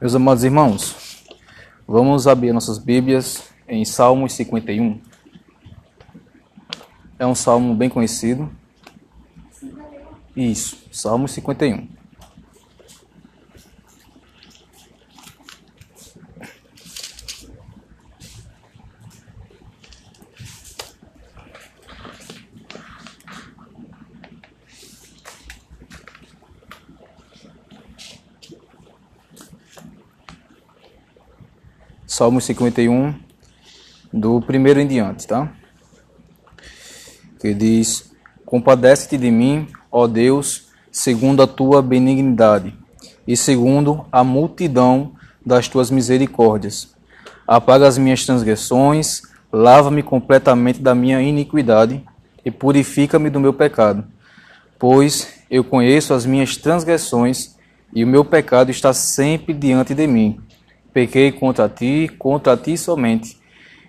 Meus amados irmãos, vamos abrir nossas Bíblias em Salmos 51. É um salmo bem conhecido. Isso, Salmos 51. Salmo 51, do primeiro em diante, tá? Que diz: Compadece-te de mim, ó Deus, segundo a tua benignidade e segundo a multidão das tuas misericórdias. Apaga as minhas transgressões, lava-me completamente da minha iniquidade e purifica-me do meu pecado. Pois eu conheço as minhas transgressões e o meu pecado está sempre diante de mim. Pequei contra ti, contra ti somente,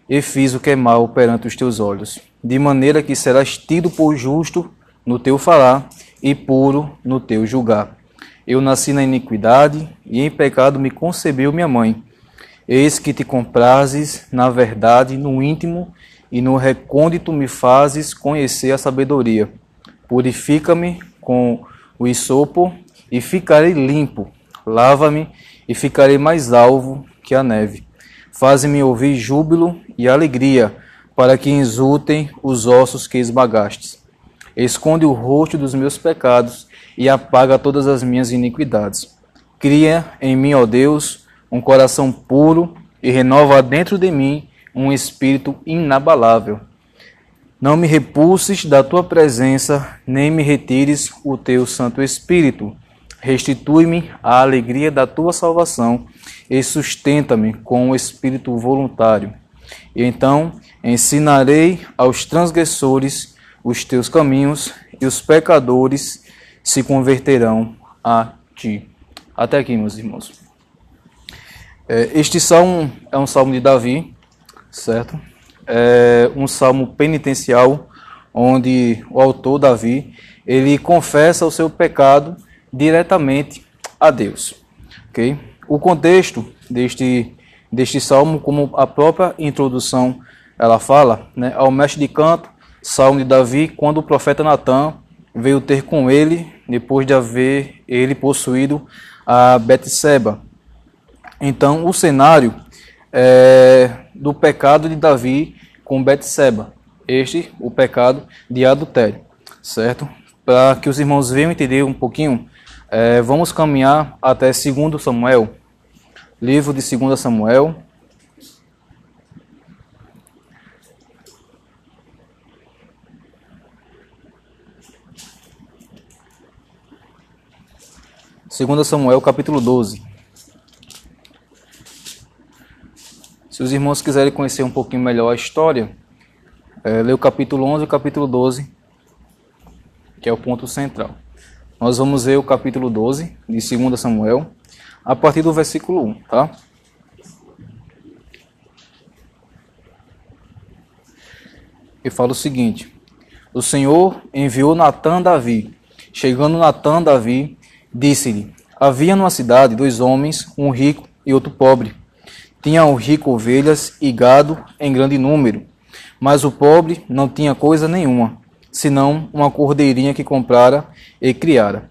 e fiz o que é mal perante os teus olhos, de maneira que serás tido por justo no teu falar e puro no teu julgar. Eu nasci na iniquidade, e em pecado me concebeu minha mãe. Eis que te comprazes na verdade, no íntimo e no recôndito me fazes conhecer a sabedoria. Purifica-me com o isopo e ficarei limpo. Lava-me e ficarei mais alvo que a neve. Faze-me ouvir júbilo e alegria, para que exultem os ossos que esmagastes. Esconde o rosto dos meus pecados e apaga todas as minhas iniquidades. Cria em mim, ó Deus, um coração puro e renova dentro de mim um espírito inabalável. Não me repulses da tua presença, nem me retires o teu Santo Espírito. Restitui-me a alegria da tua salvação e sustenta-me com o espírito voluntário. E então ensinarei aos transgressores os teus caminhos e os pecadores se converterão a ti. Até aqui, meus irmãos. É, este salmo é um salmo de Davi, certo? É um salmo penitencial, onde o autor Davi ele confessa o seu pecado diretamente a Deus. Ok? O contexto deste, deste salmo, como a própria introdução ela fala, né, ao mestre de canto, salmo de Davi, quando o profeta Natan veio ter com ele, depois de haver ele possuído a Betseba. Então, o cenário é do pecado de Davi com Betseba. Este, o pecado de adultério, certo? Para que os irmãos venham entender um pouquinho é, vamos caminhar até 2 Samuel, livro de 2 Samuel. Segunda Samuel, capítulo 12. Se os irmãos quiserem conhecer um pouquinho melhor a história, é, lê o capítulo 11 e o capítulo 12, que é o ponto central. Nós vamos ver o capítulo 12 de 2 Samuel, a partir do versículo 1, tá? E fala o seguinte: O Senhor enviou Natã Davi. Chegando Natã Davi, disse-lhe: Havia numa cidade dois homens, um rico e outro pobre. Tinha o rico ovelhas e gado em grande número, mas o pobre não tinha coisa nenhuma, senão uma cordeirinha que comprara e criara.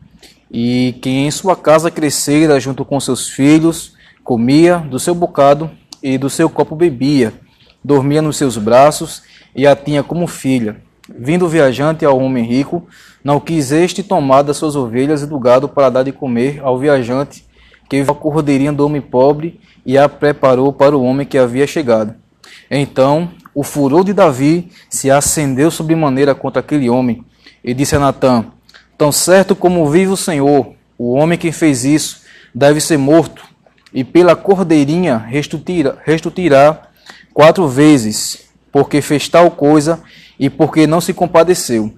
E quem em sua casa crescera junto com seus filhos, comia do seu bocado e do seu copo bebia, dormia nos seus braços e a tinha como filha. Vindo o viajante ao homem rico, não quis este tomar das suas ovelhas e do gado para dar de comer ao viajante, que viu a cordeirinha do homem pobre e a preparou para o homem que havia chegado. Então o furor de Davi se acendeu sobremaneira contra aquele homem, e disse a Natã: Tão certo como vive o Senhor, o homem que fez isso deve ser morto, e pela cordeirinha restituirá quatro vezes, porque fez tal coisa e porque não se compadeceu.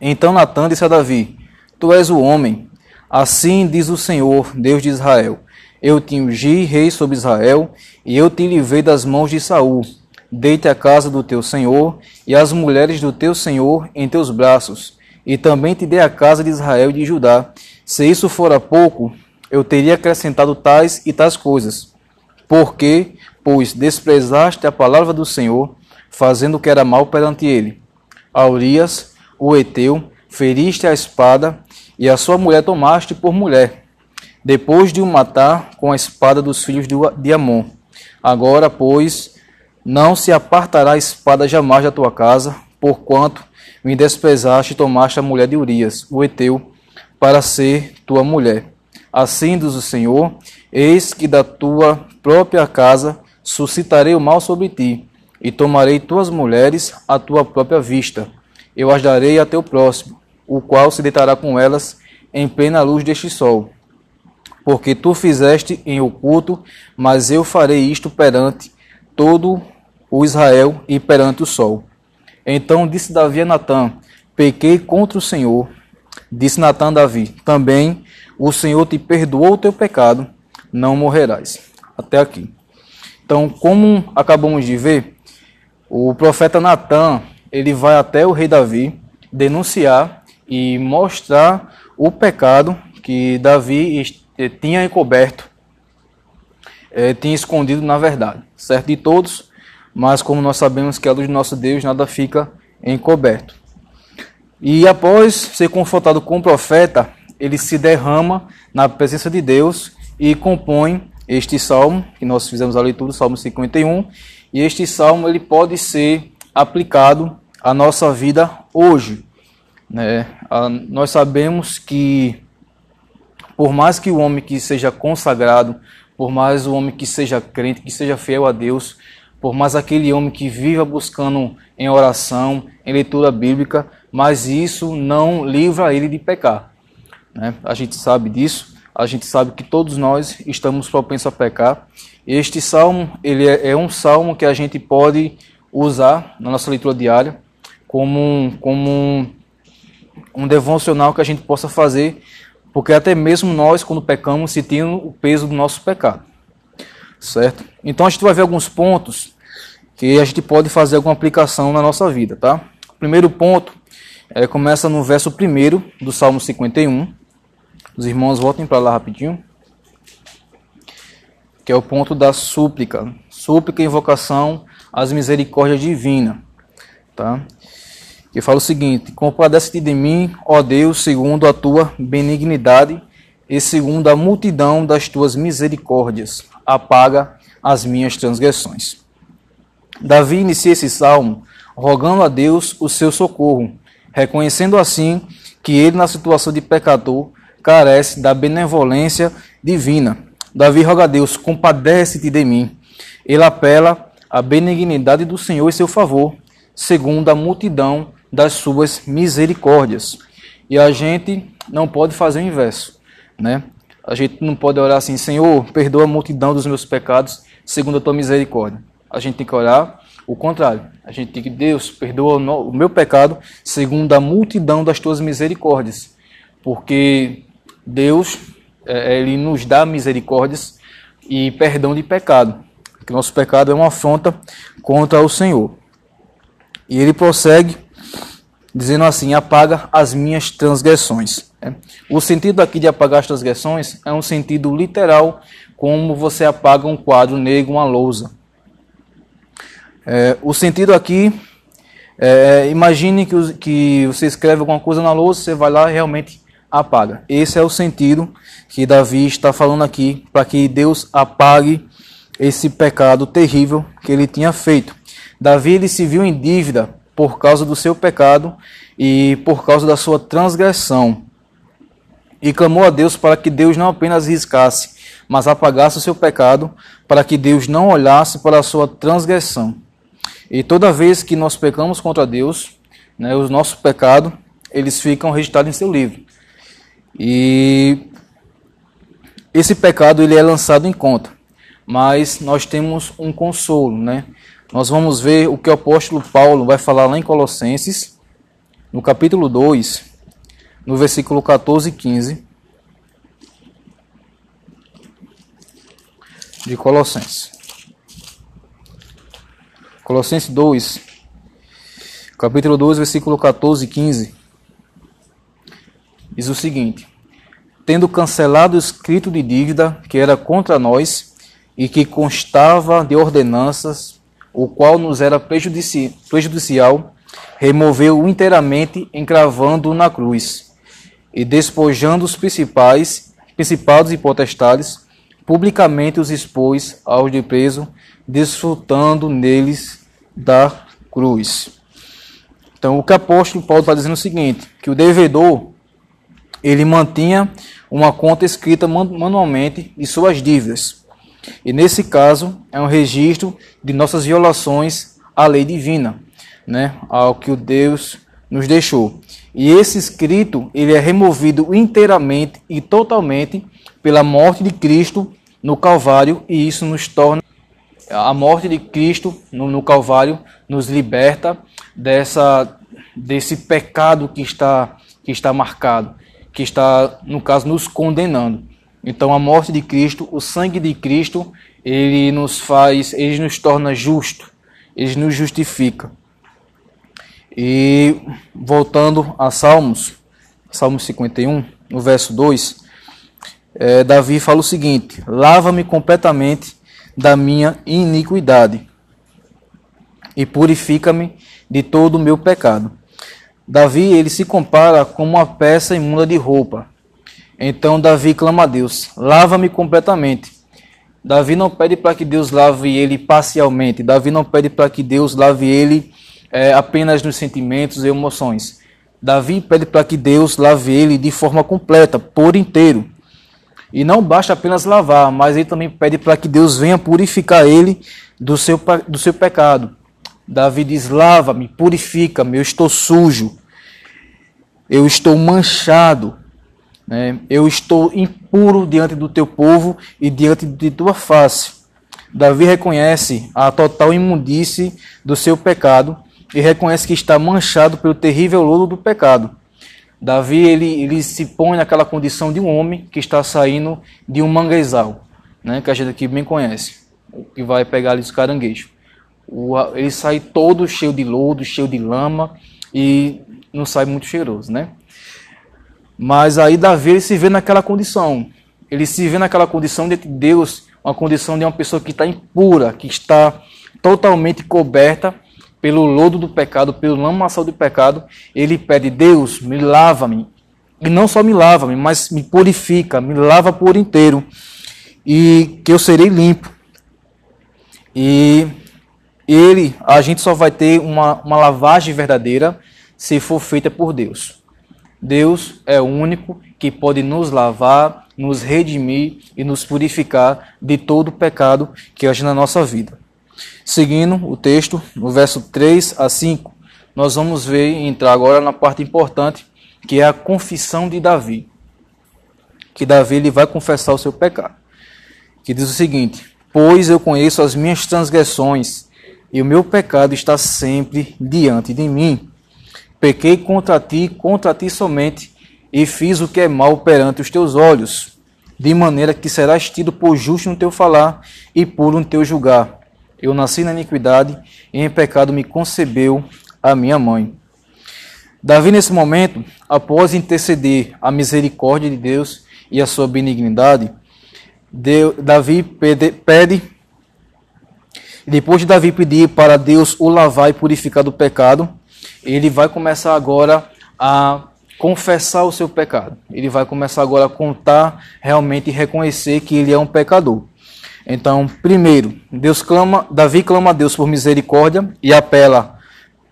Então Natã disse a Davi: Tu és o homem. Assim diz o Senhor, Deus de Israel: Eu te ungi rei sobre Israel, e eu te livrei das mãos de Saul Deite a casa do teu senhor e as mulheres do teu senhor em teus braços, e também te dê a casa de Israel e de Judá. Se isso fora pouco, eu teria acrescentado tais e tais coisas. Porque, pois, desprezaste a palavra do Senhor, fazendo o que era mal perante ele. A Urias, o Eteu, feriste a espada, e a sua mulher tomaste por mulher, depois de o matar com a espada dos filhos de Amon. Agora, pois, não se apartará a espada jamais da tua casa, porquanto me desprezaste e tomaste a mulher de Urias, o Eteu, para ser tua mulher. Assim diz o Senhor: Eis que da tua própria casa suscitarei o mal sobre ti, e tomarei tuas mulheres à tua própria vista. Eu as darei a teu próximo, o qual se deitará com elas em plena luz deste sol. Porque tu fizeste em oculto, mas eu farei isto perante todo o Israel e perante o sol. Então disse Davi a Natã: Pequei contra o Senhor. Disse Natã a Davi: Também o Senhor te perdoou o teu pecado, não morrerás. Até aqui. Então, como acabamos de ver, o profeta Natã, ele vai até o rei Davi denunciar e mostrar o pecado que Davi eh, tinha encoberto, é, tinha escondido na verdade, certo de todos, mas como nós sabemos que a luz do nosso Deus nada fica encoberto. E após ser confrontado com o profeta, ele se derrama na presença de Deus e compõe este salmo, que nós fizemos a leitura, Salmo 51, e este salmo ele pode ser aplicado à nossa vida hoje. Né? nós sabemos que, por mais que o homem que seja consagrado, por mais o homem que seja crente, que seja fiel a Deus, por mais aquele homem que viva buscando em oração, em leitura bíblica, mas isso não livra ele de pecar. Né? A gente sabe disso, a gente sabe que todos nós estamos propensos a pecar. Este salmo ele é, é um salmo que a gente pode usar na nossa leitura diária como um, como um, um devocional que a gente possa fazer, porque até mesmo nós, quando pecamos, sentimos o peso do nosso pecado. Certo? Então a gente vai ver alguns pontos que a gente pode fazer alguma aplicação na nossa vida, tá? Primeiro ponto é, começa no verso 1 do Salmo 51, os irmãos voltem para lá rapidinho. Que é o ponto da súplica. Súplica e invocação às misericórdias divinas. Tá? Que fala o seguinte: Compadece-te de mim, ó Deus, segundo a tua benignidade e segundo a multidão das tuas misericórdias. Apaga as minhas transgressões. Davi inicia esse salmo rogando a Deus o seu socorro, reconhecendo assim que ele, na situação de pecador, carece da benevolência divina. Davi roga a Deus: compadece-te de mim. Ele apela à benignidade do Senhor e seu favor, segundo a multidão das suas misericórdias. E a gente não pode fazer o inverso, né? A gente não pode orar assim, Senhor, perdoa a multidão dos meus pecados, segundo a tua misericórdia. A gente tem que orar o contrário. A gente tem que, Deus, perdoa o meu pecado, segundo a multidão das tuas misericórdias. Porque Deus é, ele nos dá misericórdias e perdão de pecado. Que nosso pecado é uma afronta contra o Senhor. E ele prossegue dizendo assim: apaga as minhas transgressões. É. O sentido aqui de apagar as transgressões é um sentido literal, como você apaga um quadro negro, uma lousa. É, o sentido aqui é, imagine que, que você escreve alguma coisa na lousa, você vai lá e realmente apaga. Esse é o sentido que Davi está falando aqui, para que Deus apague esse pecado terrível que ele tinha feito. Davi ele se viu em dívida por causa do seu pecado e por causa da sua transgressão. E clamou a Deus para que Deus não apenas riscasse, mas apagasse o seu pecado, para que Deus não olhasse para a sua transgressão. E toda vez que nós pecamos contra Deus, né, os nossos pecados, eles ficam registrados em seu livro. E esse pecado ele é lançado em conta. Mas nós temos um consolo, né? Nós vamos ver o que o apóstolo Paulo vai falar lá em Colossenses, no capítulo 2, no versículo 14 e 15. De Colossenses. Colossenses 2, capítulo 2, versículo 14 e 15 diz o seguinte: tendo cancelado o escrito de dívida que era contra nós e que constava de ordenanças, o qual nos era prejudici prejudicial, removeu-o inteiramente, encravando-o na cruz, e despojando os principais, principados e potestades, publicamente os expôs aos de preso, desfrutando neles da cruz. Então, o que o apóstolo Paulo está dizendo é o seguinte, que o devedor, ele mantinha uma conta escrita manualmente de suas dívidas. E nesse caso, é um registro de nossas violações à lei divina, né, ao que o Deus nos deixou. E esse escrito, ele é removido inteiramente e totalmente pela morte de Cristo no Calvário, e isso nos torna a morte de Cristo no, no Calvário nos liberta dessa desse pecado que está que está marcado, que está no caso nos condenando. Então a morte de Cristo, o sangue de Cristo, ele nos faz, ele nos torna justo, ele nos justifica. E voltando a Salmos, Salmo 51, no verso 2, é, Davi fala o seguinte: Lava-me completamente da minha iniquidade e purifica-me de todo o meu pecado. Davi ele se compara com uma peça imunda de roupa então Davi clama a Deus: lava-me completamente. Davi não pede para que Deus lave ele parcialmente. Davi não pede para que Deus lave ele é, apenas nos sentimentos e emoções. Davi pede para que Deus lave ele de forma completa, por inteiro. E não basta apenas lavar, mas ele também pede para que Deus venha purificar ele do seu, do seu pecado. Davi diz: lava-me, purifica-me, eu estou sujo, eu estou manchado. Né? Eu estou impuro diante do teu povo e diante de tua face. Davi reconhece a total imundície do seu pecado e reconhece que está manchado pelo terrível lodo do pecado. Davi ele, ele se põe naquela condição de um homem que está saindo de um manguezal, né, que a gente aqui bem conhece, que vai pegar ali os caranguejos. O, ele sai todo cheio de lodo, cheio de lama e não sai muito cheiroso, né? Mas aí Davi ele se vê naquela condição. Ele se vê naquela condição de Deus, uma condição de uma pessoa que está impura, que está totalmente coberta pelo lodo do pecado, pelo lamaçal do pecado. Ele pede: Deus, me lava-me. E não só me lava-me, mas me purifica, me lava por inteiro. E que eu serei limpo. E ele, a gente só vai ter uma, uma lavagem verdadeira se for feita por Deus. Deus é o único que pode nos lavar, nos redimir e nos purificar de todo o pecado que age na nossa vida. Seguindo o texto, no verso 3 a 5, nós vamos ver entrar agora na parte importante, que é a confissão de Davi. Que Davi ele vai confessar o seu pecado. Que diz o seguinte: Pois eu conheço as minhas transgressões, e o meu pecado está sempre diante de mim. Pequei contra ti, contra ti somente, e fiz o que é mal perante os teus olhos, de maneira que serás tido por justo no teu falar e puro no teu julgar. Eu nasci na iniquidade, e em pecado me concebeu a minha mãe. Davi, nesse momento, após interceder a misericórdia de Deus e a sua benignidade, Davi pede, pede depois de Davi pedir para Deus o lavar e purificar do pecado, ele vai começar agora a confessar o seu pecado. Ele vai começar agora a contar realmente e reconhecer que ele é um pecador. Então, primeiro, Deus clama, Davi clama a Deus por misericórdia e apela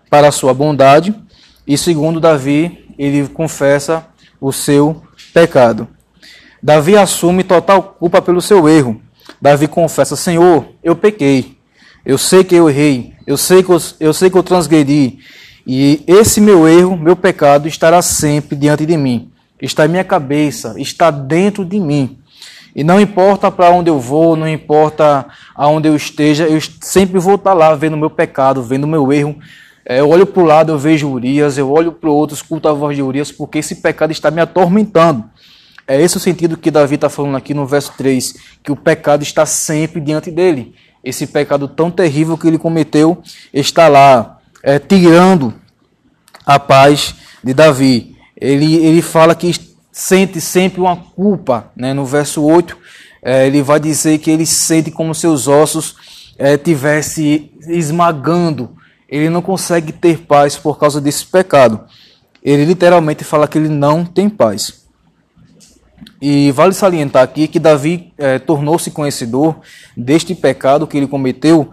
para a sua bondade. E segundo, Davi, ele confessa o seu pecado. Davi assume total culpa pelo seu erro. Davi confessa: Senhor, eu pequei. Eu sei que eu errei. Eu sei que eu, eu, sei que eu transgredi. E esse meu erro, meu pecado, estará sempre diante de mim. Está em minha cabeça, está dentro de mim. E não importa para onde eu vou, não importa aonde eu esteja, eu sempre vou estar lá vendo o meu pecado, vendo o meu erro. É, eu olho para o lado, eu vejo Urias, eu olho para o outro, escuto a voz de Urias, porque esse pecado está me atormentando. É esse o sentido que Davi está falando aqui no verso 3, que o pecado está sempre diante dele. Esse pecado tão terrível que ele cometeu está lá, é, tirando a paz de Davi. Ele, ele fala que sente sempre uma culpa. Né? No verso 8, é, ele vai dizer que ele sente como seus ossos é, tivesse esmagando. Ele não consegue ter paz por causa desse pecado. Ele literalmente fala que ele não tem paz. E vale salientar aqui que Davi é, tornou-se conhecedor deste pecado que ele cometeu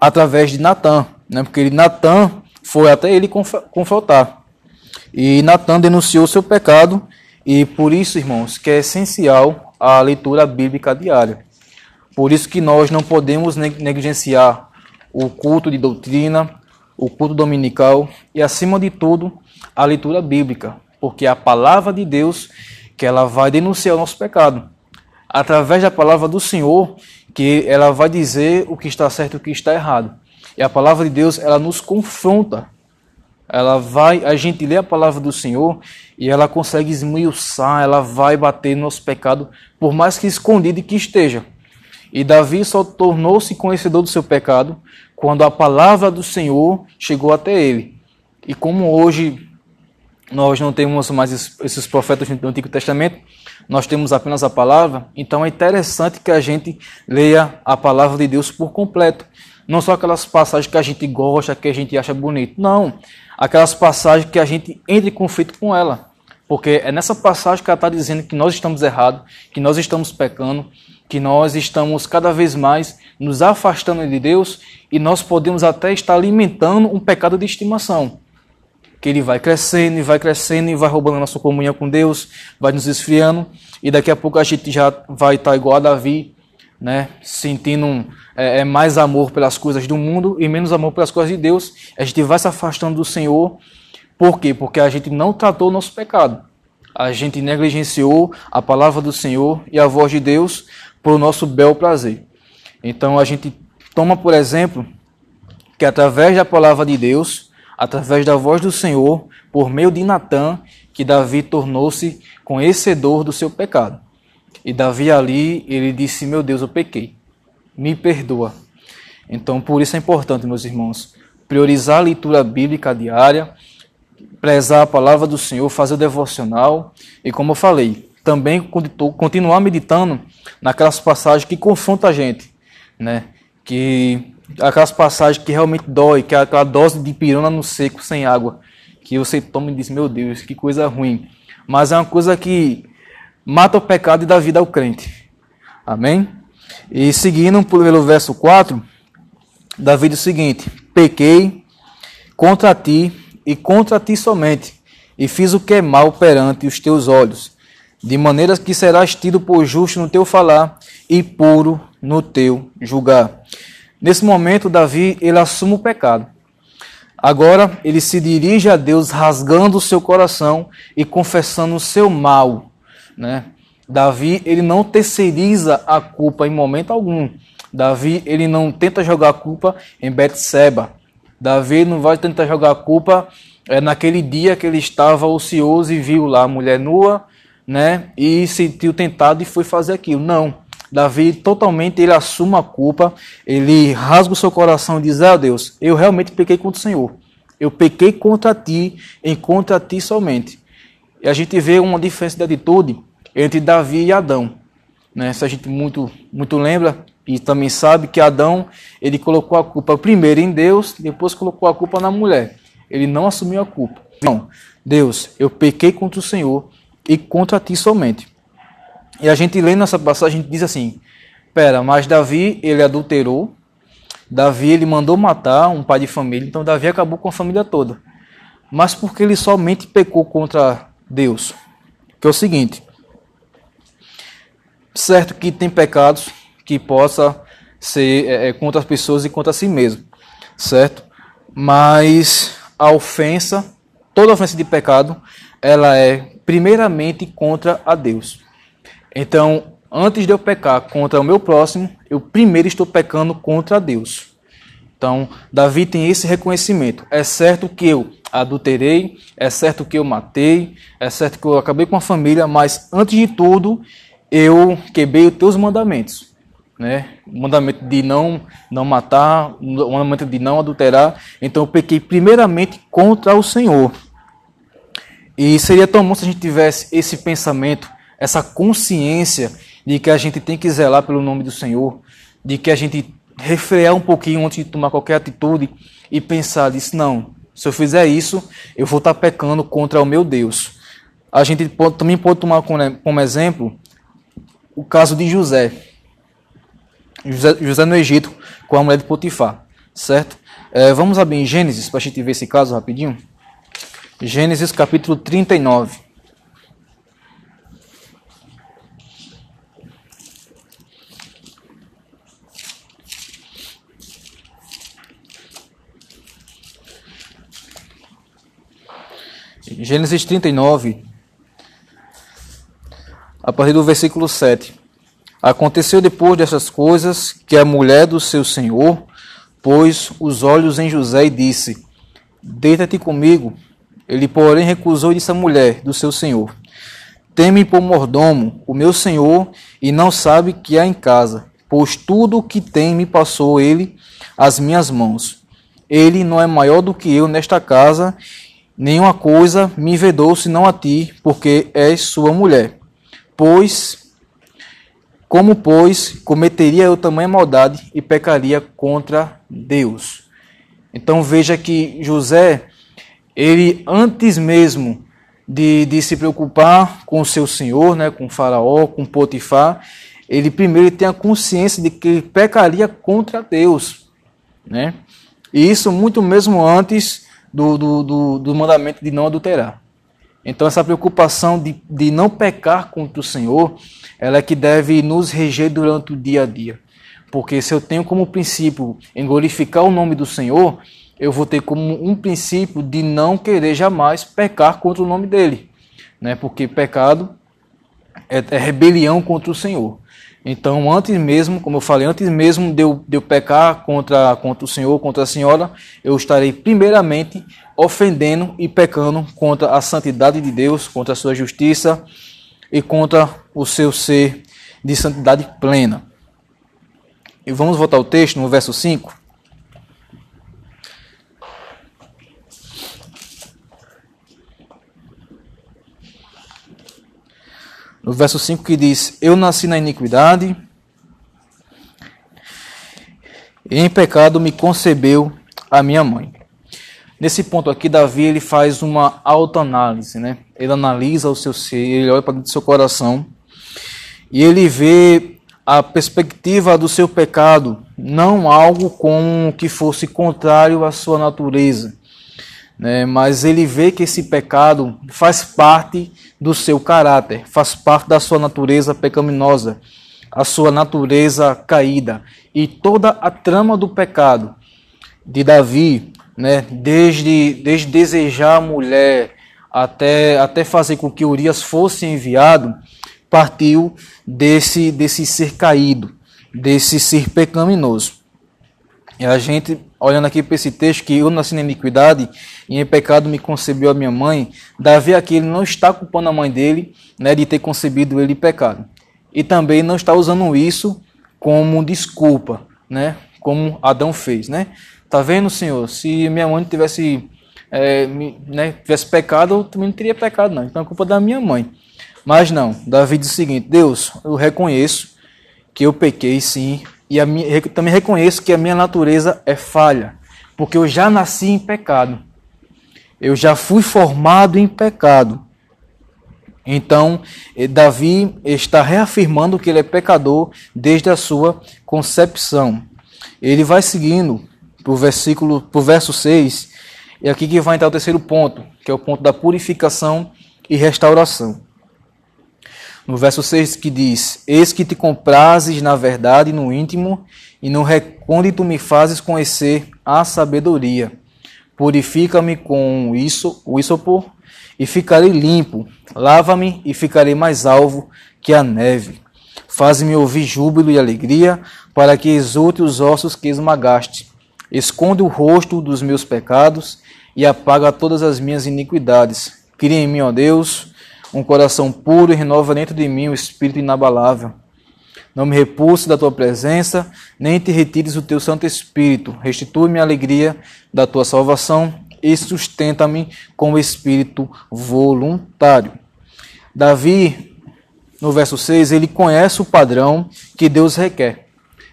através de Natã, né? porque Natã foi até ele confrontar. E Natã denunciou seu pecado e por isso, irmãos, que é essencial a leitura bíblica diária. Por isso que nós não podemos negligenciar o culto de doutrina, o culto dominical e, acima de tudo, a leitura bíblica, porque é a palavra de Deus que ela vai denunciar o nosso pecado. Através da palavra do Senhor, que ela vai dizer o que está certo e o que está errado. E a palavra de Deus, ela nos confronta ela vai, a gente lê a palavra do Senhor e ela consegue esmiuçar, ela vai bater no nosso pecado, por mais que escondido que esteja. E Davi só tornou-se conhecedor do seu pecado quando a palavra do Senhor chegou até ele. E como hoje nós não temos mais esses profetas do Antigo Testamento, nós temos apenas a palavra, então é interessante que a gente leia a palavra de Deus por completo. Não só aquelas passagens que a gente gosta, que a gente acha bonito. Não aquelas passagens que a gente entra em conflito com ela. Porque é nessa passagem que ela está dizendo que nós estamos errados, que nós estamos pecando, que nós estamos cada vez mais nos afastando de Deus e nós podemos até estar alimentando um pecado de estimação. Que ele vai crescendo e vai crescendo e vai roubando a nossa comunhão com Deus, vai nos esfriando e daqui a pouco a gente já vai estar igual a Davi, né? sentindo um, é, é, mais amor pelas coisas do mundo e menos amor pelas coisas de Deus. A gente vai se afastando do Senhor. Por quê? Porque a gente não tratou o nosso pecado. A gente negligenciou a palavra do Senhor e a voz de Deus por o nosso bel prazer. Então a gente toma, por exemplo, que através da palavra de Deus, através da voz do Senhor, por meio de Natã, que Davi tornou-se conhecedor do seu pecado. E Davi ali, ele disse: Meu Deus, eu pequei, me perdoa. Então, por isso é importante, meus irmãos, priorizar a leitura bíblica diária, prezar a palavra do Senhor, fazer o devocional e, como eu falei, também continuar meditando naquelas passagens que confrontam a gente, né? Que aquelas passagens que realmente dói, que é aquela dose de pirona no seco sem água, que você toma e diz: Meu Deus, que coisa ruim. Mas é uma coisa que mata o pecado e dá vida ao crente. Amém? E seguindo pelo verso 4, Davi diz o seguinte: Pequei contra ti e contra ti somente, e fiz o que é mal perante os teus olhos, de maneira que serás tido por justo no teu falar e puro no teu julgar. Nesse momento, Davi ele assume o pecado. Agora ele se dirige a Deus rasgando o seu coração e confessando o seu mal né? Davi, ele não terceiriza a culpa em momento algum. Davi, ele não tenta jogar a culpa em Betseba. Davi não vai tentar jogar a culpa é, naquele dia que ele estava ocioso e viu lá a mulher nua, né? E sentiu tentado e foi fazer aquilo. Não. Davi totalmente ele assume a culpa, ele rasga o seu coração e diz: "Ah, Deus, eu realmente pequei contra o Senhor. Eu pequei contra ti, em contra ti somente." E a gente vê uma diferença de atitude entre Davi e Adão. Né? Se a gente muito, muito lembra e também sabe que Adão ele colocou a culpa primeiro em Deus, depois colocou a culpa na mulher. Ele não assumiu a culpa. Não, Deus, eu pequei contra o Senhor e contra ti somente. E a gente lê nessa passagem, a gente diz assim: Pera, mas Davi ele adulterou, Davi ele mandou matar um pai de família, então Davi acabou com a família toda. Mas porque ele somente pecou contra Deus? Que é o seguinte: Certo que tem pecados que possa ser é, é, contra as pessoas e contra si mesmo, certo? Mas a ofensa, toda ofensa de pecado, ela é primeiramente contra a Deus. Então, antes de eu pecar contra o meu próximo, eu primeiro estou pecando contra Deus. Então, Davi tem esse reconhecimento. É certo que eu adulterei, é certo que eu matei, é certo que eu acabei com a família, mas antes de tudo, eu quebrei os teus mandamentos, né? O mandamento de não não matar, o mandamento de não adulterar. Então eu pequei primeiramente contra o Senhor. E seria tão bom se a gente tivesse esse pensamento, essa consciência de que a gente tem que zelar pelo nome do Senhor, de que a gente refrear um pouquinho antes de tomar qualquer atitude e pensar disso, não, se eu fizer isso, eu vou estar pecando contra o meu Deus. A gente pode, também pode tomar como exemplo o caso de José. José, José no Egito com a mulher de Potifar, certo? É, vamos abrir em Gênesis para a gente ver esse caso rapidinho. Gênesis capítulo 39. Gênesis 39, a partir do versículo 7. Aconteceu depois dessas coisas que a mulher do seu senhor pôs os olhos em José e disse: Deita-te comigo. Ele, porém, recusou e disse à mulher do seu senhor: Teme por mordomo o meu senhor e não sabe que há em casa, pois tudo o que tem me passou ele às minhas mãos. Ele não é maior do que eu nesta casa, nenhuma coisa me vedou senão a ti, porque és sua mulher. Pois, como pois, cometeria eu tamanha maldade e pecaria contra Deus. Então veja que José ele antes mesmo de, de se preocupar com o seu senhor, né, com Faraó, com Potifar, ele primeiro tem a consciência de que ele pecaria contra Deus. Né? E isso muito mesmo antes do, do, do, do mandamento de não adulterar. Então, essa preocupação de, de não pecar contra o Senhor, ela é que deve nos reger durante o dia a dia. Porque se eu tenho como princípio em glorificar o nome do Senhor, eu vou ter como um princípio de não querer jamais pecar contra o nome dele, né? Porque pecado é, é rebelião contra o Senhor. Então, antes mesmo, como eu falei, antes mesmo de eu, de eu pecar contra, contra o Senhor, contra a senhora, eu estarei primeiramente ofendendo e pecando contra a santidade de Deus, contra a sua justiça e contra o seu ser de santidade plena. E vamos voltar ao texto no verso 5. No verso 5 que diz: Eu nasci na iniquidade, e em pecado me concebeu a minha mãe. Nesse ponto aqui, Davi ele faz uma autoanálise, né? Ele analisa o seu ser, ele olha para dentro do seu coração e ele vê a perspectiva do seu pecado, não algo como que fosse contrário à sua natureza, né? mas ele vê que esse pecado faz parte do seu caráter, faz parte da sua natureza pecaminosa, a sua natureza caída. E toda a trama do pecado de Davi, né, desde, desde desejar a mulher até, até fazer com que Urias fosse enviado, partiu desse, desse ser caído, desse ser pecaminoso. E a gente, olhando aqui para esse texto, que eu nasci na iniquidade e em pecado me concebeu a minha mãe, Davi aqui ele não está culpando a mãe dele né, de ter concebido ele em pecado. E também não está usando isso como desculpa, né, como Adão fez. Né? Tá vendo, Senhor? Se minha mãe tivesse, é, né, tivesse pecado, eu também não teria pecado, não. Então é culpa da minha mãe. Mas não, Davi diz o seguinte: Deus, eu reconheço que eu pequei sim, e minha, também reconheço que a minha natureza é falha, porque eu já nasci em pecado. Eu já fui formado em pecado. Então, eh, Davi está reafirmando que ele é pecador desde a sua concepção. Ele vai seguindo para o versículo, para o verso 6, e aqui que vai entrar o terceiro ponto, que é o ponto da purificação e restauração no verso 6 que diz: Eis que te comprases na verdade no íntimo, e no recôndito me fazes conhecer a sabedoria. Purifica-me com isso, o isopor, e ficarei limpo. Lava-me e ficarei mais alvo que a neve. Faz-me ouvir júbilo e alegria, para que exulte os ossos que esmagaste. Esconde o rosto dos meus pecados e apaga todas as minhas iniquidades. Cria em mim, ó Deus, um coração puro e renova dentro de mim o um espírito inabalável. Não me repulse da tua presença, nem te retires o teu Santo Espírito. Restitui-me a alegria da tua salvação e sustenta-me com espírito voluntário. Davi, no verso 6, ele conhece o padrão que Deus requer.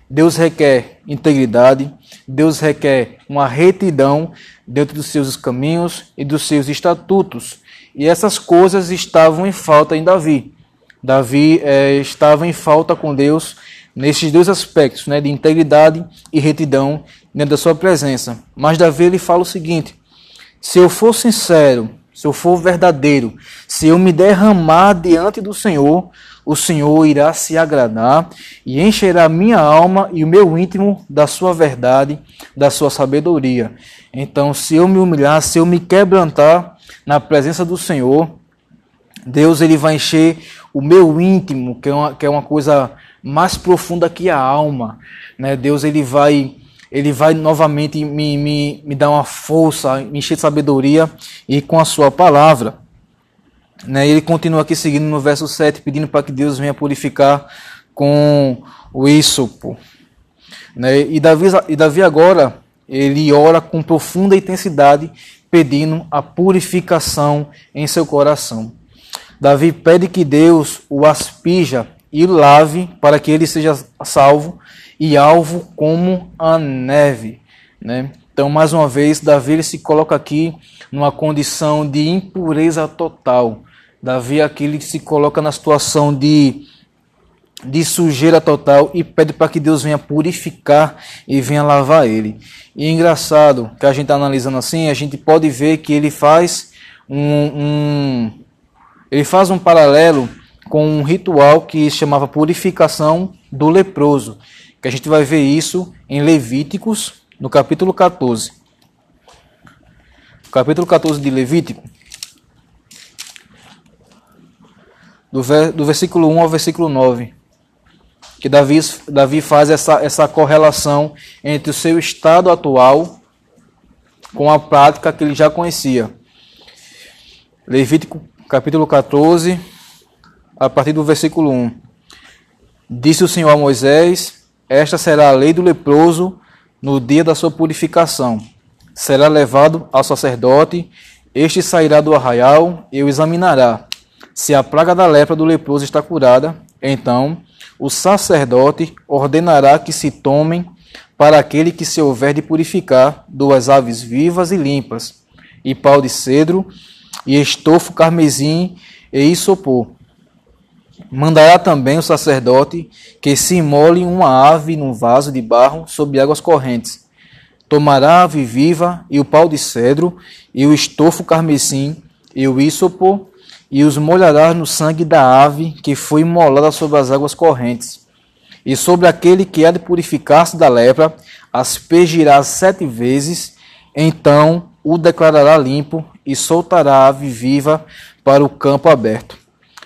Deus requer integridade, Deus requer uma retidão dentro dos seus caminhos e dos seus estatutos. E essas coisas estavam em falta em Davi. Davi é, estava em falta com Deus nesses dois aspectos, né, de integridade e retidão dentro da sua presença. Mas Davi ele fala o seguinte: se eu for sincero, se eu for verdadeiro, se eu me derramar diante do Senhor, o Senhor irá se agradar e encherá minha alma e o meu íntimo da sua verdade, da sua sabedoria. Então, se eu me humilhar, se eu me quebrantar na presença do Senhor, Deus ele vai encher o meu íntimo, que é uma, que é uma coisa mais profunda que a alma. Né? Deus ele vai ele vai novamente me, me, me dar uma força, me encher de sabedoria e com a sua palavra. Né? Ele continua aqui seguindo no verso 7, pedindo para que Deus venha purificar com o ísopo. Né? E, Davi, e Davi agora, ele ora com profunda intensidade, pedindo a purificação em seu coração. Davi pede que Deus o aspija e lave para que ele seja salvo e alvo como a neve. Né? Então, mais uma vez, Davi se coloca aqui numa condição de impureza total. Davi aqui ele se coloca na situação de, de sujeira total e pede para que Deus venha purificar e venha lavar ele. E é engraçado que a gente está analisando assim, a gente pode ver que ele faz um, um, ele faz um paralelo com um ritual que chamava purificação do leproso, que a gente vai ver isso em Levíticos, no capítulo 14. Capítulo 14 de Levítico, do, do versículo 1 ao versículo 9, que Davi, Davi faz essa, essa correlação entre o seu estado atual com a prática que ele já conhecia. Levítico capítulo 14, a partir do versículo 1. Disse o Senhor a Moisés: Esta será a lei do leproso no dia da sua purificação. Será levado ao sacerdote, este sairá do arraial e o examinará. Se a praga da lepra do leproso está curada, então o sacerdote ordenará que se tomem para aquele que se houver de purificar duas aves vivas e limpas, e pau de cedro, e estofo carmesim e isopor. Mandará também o sacerdote que se imole uma ave num vaso de barro sob águas correntes. Tomará a ave viva e o pau de cedro e o estofo carmesim e o isopor e os molhará no sangue da ave que foi imolada sobre as águas correntes. E sobre aquele que há de purificar-se da lepra, aspergirá sete vezes, então o declarará limpo e soltará a ave viva para o campo aberto.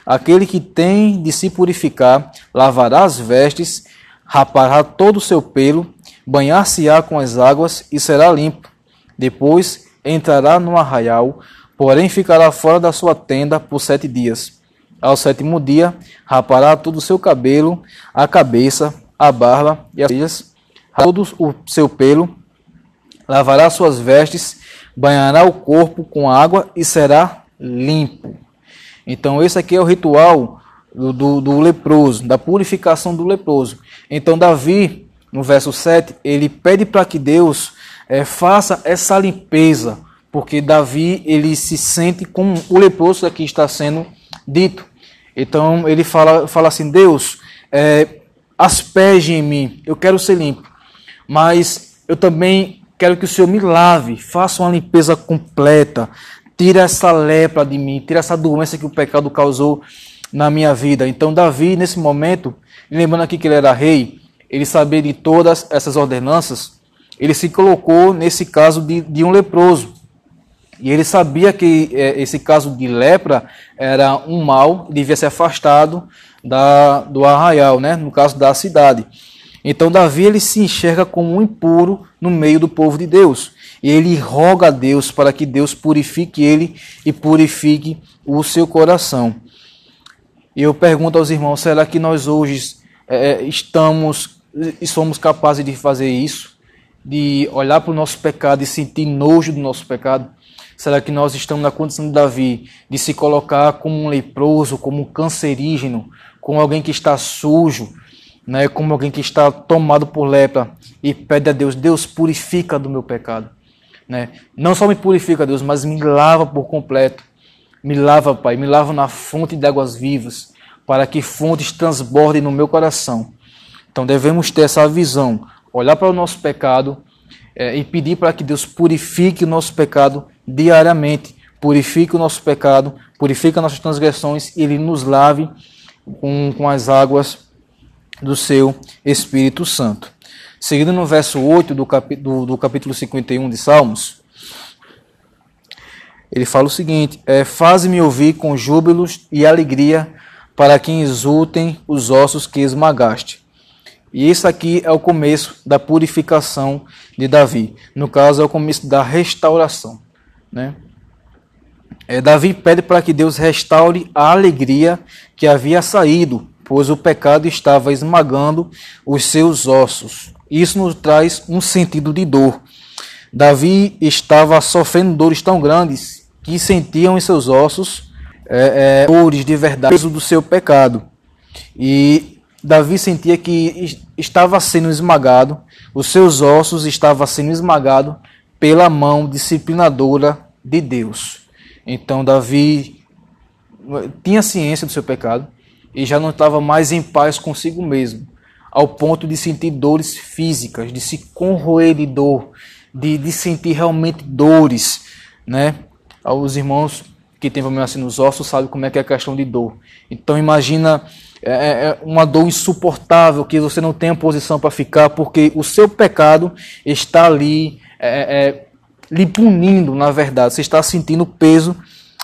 Aquele que tem de se purificar, lavará as vestes, rapará todo o seu pelo, banhar-se-á com as águas e será limpo. Depois entrará no arraial, porém ficará fora da sua tenda por sete dias. Ao sétimo dia, rapará todo o seu cabelo, a cabeça, a barba e as orelhas, todo o seu pelo, lavará suas vestes, banhará o corpo com água e será limpo. Então, esse aqui é o ritual do, do, do, leproso, da purificação do leproso. Então, Davi, no verso 7, ele pede para que Deus é, faça essa limpeza, porque Davi ele se sente como o leproso aqui está sendo dito. Então, ele fala, fala assim: Deus, é, em mim, eu quero ser limpo, mas eu também Quero que o Senhor me lave, faça uma limpeza completa, tira essa lepra de mim, tira essa doença que o pecado causou na minha vida. Então, Davi, nesse momento, lembrando aqui que ele era rei, ele sabia de todas essas ordenanças, ele se colocou nesse caso de, de um leproso. E ele sabia que é, esse caso de lepra era um mal, devia ser afastado da, do arraial, né? no caso da cidade. Então Davi ele se enxerga como um impuro no meio do povo de Deus. E ele roga a Deus para que Deus purifique ele e purifique o seu coração. E eu pergunto aos irmãos: será que nós hoje é, é, estamos e somos capazes de fazer isso? de olhar para o nosso pecado e sentir nojo do nosso pecado? Será que nós estamos na condição de Davi de se colocar como um leproso, como um cancerígeno, como alguém que está sujo, né, como alguém que está tomado por lepra e pede a Deus, Deus purifica do meu pecado. Né? Não só me purifica, Deus, mas me lava por completo. Me lava, Pai, me lava na fonte de águas vivas, para que fontes transbordem no meu coração. Então devemos ter essa visão, olhar para o nosso pecado é, e pedir para que Deus purifique o nosso pecado diariamente, purifique o nosso pecado, purifique as nossas transgressões e Ele nos lave com, com as águas do seu Espírito Santo. Seguindo no verso 8 do, capi, do, do capítulo 51 de Salmos, ele fala o seguinte: é, Faze-me ouvir com júbilos e alegria, para que exultem os ossos que esmagaste. E isso aqui é o começo da purificação de Davi. No caso, é o começo da restauração. Né? É, Davi pede para que Deus restaure a alegria que havia saído pois o pecado estava esmagando os seus ossos. Isso nos traz um sentido de dor. Davi estava sofrendo dores tão grandes que sentiam em seus ossos é, é, dores de verdade, peso do seu pecado. E Davi sentia que estava sendo esmagado, os seus ossos estavam sendo esmagados pela mão disciplinadora de Deus. Então Davi tinha ciência do seu pecado, e já não estava mais em paz consigo mesmo, ao ponto de sentir dores físicas, de se corroer de dor, de, de sentir realmente dores, né? Os irmãos que têm problema assim nos ossos sabem como é que é a questão de dor. Então imagina é uma dor insuportável que você não tem a posição para ficar, porque o seu pecado está ali é, é, lhe punindo, na verdade. Você está sentindo o peso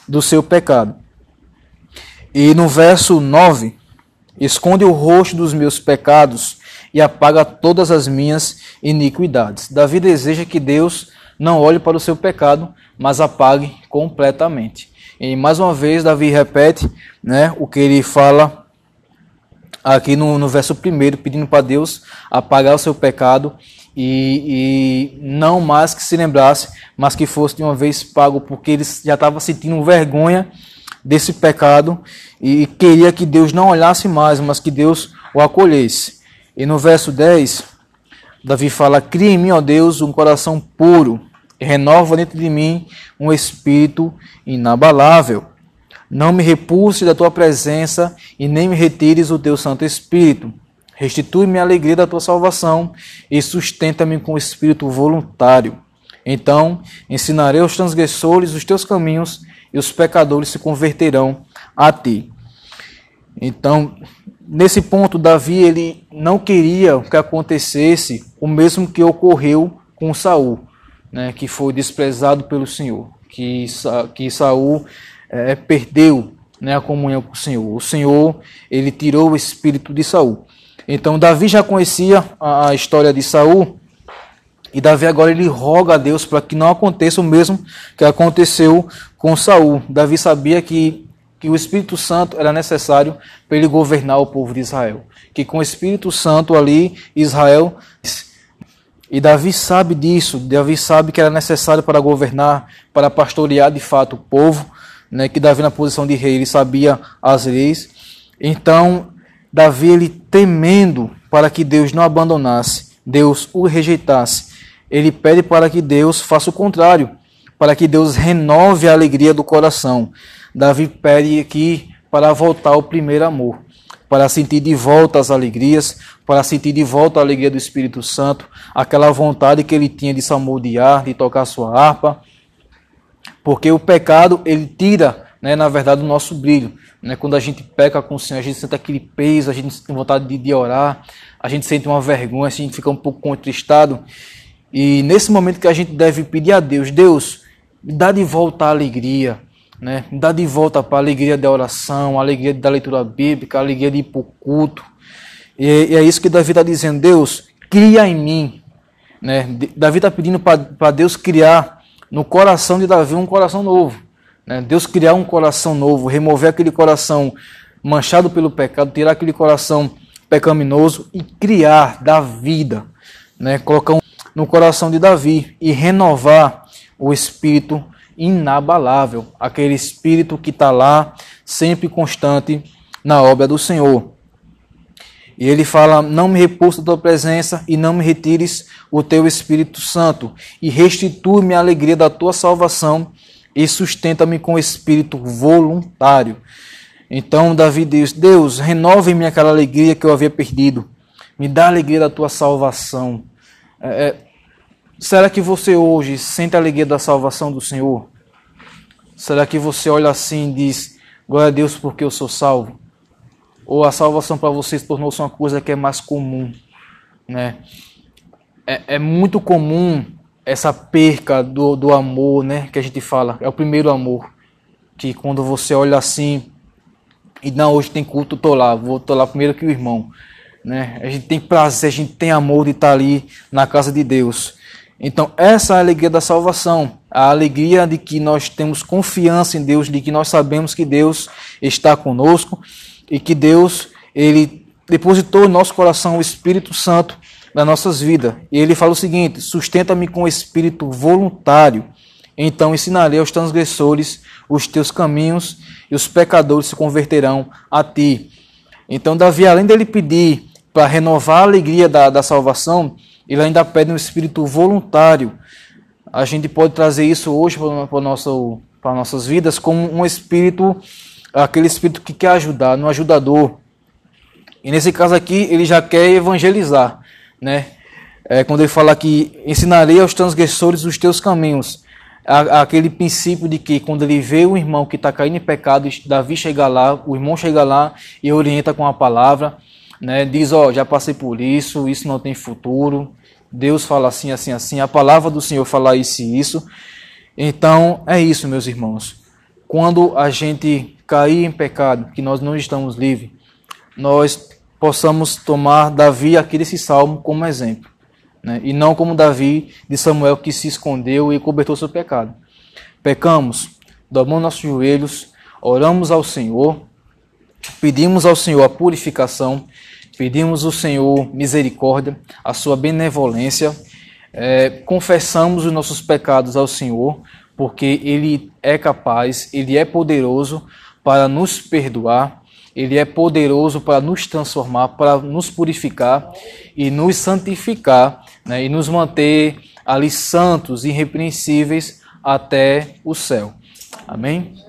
do seu pecado. E no verso 9, esconde o rosto dos meus pecados e apaga todas as minhas iniquidades. Davi deseja que Deus não olhe para o seu pecado, mas apague completamente. E mais uma vez, Davi repete né, o que ele fala aqui no, no verso 1, pedindo para Deus apagar o seu pecado e, e, não mais que se lembrasse, mas que fosse de uma vez pago, porque ele já estava sentindo vergonha desse pecado e queria que Deus não olhasse mais, mas que Deus o acolhesse. E no verso 10, Davi fala: Cria em mim, ó Deus, um coração puro, renova dentro de mim um espírito inabalável. Não me repulse da tua presença e nem me retires o teu Santo Espírito. Restitui-me a alegria da tua salvação e sustenta-me com o espírito voluntário. Então ensinarei aos transgressores os teus caminhos e os pecadores se converterão a ti. Então, nesse ponto, Davi ele não queria que acontecesse o mesmo que ocorreu com Saul, né, que foi desprezado pelo Senhor, que, que Saul é, perdeu né, a comunhão com o Senhor. O Senhor ele tirou o espírito de Saul. Então Davi já conhecia a, história de Saul e Davi agora ele roga a Deus para que não aconteça o mesmo que aconteceu com Saul. Davi sabia que, que o Espírito Santo era necessário para ele governar o povo de Israel. Que com o Espírito Santo ali, Israel. E Davi sabe disso, Davi sabe que era necessário para governar, para pastorear de fato o povo, né, que Davi na posição de rei, ele sabia as leis. Então, Davi ele temendo para que Deus não abandonasse, Deus o rejeitasse, ele pede para que Deus faça o contrário, para que Deus renove a alegria do coração. Davi pede aqui para voltar ao primeiro amor, para sentir de volta as alegrias, para sentir de volta a alegria do Espírito Santo, aquela vontade que ele tinha de salmodiar, de tocar sua harpa, porque o pecado ele tira, né, na verdade, o nosso brilho. Né? Quando a gente peca com o Senhor, a gente sente aquele peso, a gente tem vontade de, de orar, a gente sente uma vergonha, a gente fica um pouco contristado. E nesse momento que a gente deve pedir a Deus, Deus, me dá de volta a alegria, né? Me dá de volta para a alegria da oração, a alegria da leitura bíblica, a alegria de ir para o culto. E, e é isso que Davi está dizendo, Deus, cria em mim. Né? Davi está pedindo para Deus criar no coração de Davi um coração novo. Né? Deus criar um coração novo, remover aquele coração manchado pelo pecado, tirar aquele coração pecaminoso e criar, dar vida, né? colocar um no coração de Davi e renovar o espírito inabalável, aquele espírito que está lá, sempre constante na obra do Senhor. E ele fala: Não me repulsa da tua presença e não me retires o teu Espírito Santo, e restitui-me a alegria da tua salvação e sustenta-me com espírito voluntário. Então Davi diz: Deus, renove-me aquela alegria que eu havia perdido, me dá a alegria da tua salvação. É, é, será que você hoje sente a alegria da salvação do Senhor? Será que você olha assim e diz: Glória a Deus porque eu sou salvo? Ou a salvação para você tornou-se uma coisa que é mais comum, né? É, é muito comum essa perca do, do amor, né? Que a gente fala, é o primeiro amor. Que quando você olha assim, e não, hoje tem culto, tô lá, vou tô lá primeiro que o irmão. Né? A gente tem prazer, a gente tem amor de estar ali na casa de Deus. Então, essa é a alegria da salvação, a alegria de que nós temos confiança em Deus, de que nós sabemos que Deus está conosco e que Deus ele depositou no nosso coração o Espírito Santo nas nossas vidas. E ele fala o seguinte: sustenta-me com o espírito voluntário. Então ensinarei aos transgressores os teus caminhos e os pecadores se converterão a ti. Então, Davi, além dele pedir para renovar a alegria da, da salvação, ele ainda pede um espírito voluntário. A gente pode trazer isso hoje para, nosso, para nossas vidas como um espírito, aquele espírito que quer ajudar, um ajudador. E nesse caso aqui, ele já quer evangelizar, né? É, quando ele fala que ensinarei aos transgressores os teus caminhos, aquele princípio de que quando ele vê o irmão que está caindo em pecado, Davi chega lá, o irmão chega lá e orienta com a palavra, né? diz, ó, oh, já passei por isso, isso não tem futuro, Deus fala assim, assim, assim, a palavra do Senhor fala isso e isso. Então, é isso, meus irmãos. Quando a gente cair em pecado, que nós não estamos livres, nós possamos tomar Davi aqui desse salmo como exemplo né? e não como Davi de Samuel que se escondeu e cobertou seu pecado. Pecamos, dobramos nossos joelhos, oramos ao Senhor, pedimos ao Senhor a purificação, pedimos ao Senhor misericórdia, a sua benevolência, é, confessamos os nossos pecados ao Senhor, porque Ele é capaz, Ele é poderoso para nos perdoar ele é poderoso para nos transformar, para nos purificar e nos santificar né, e nos manter ali santos, irrepreensíveis até o céu. Amém?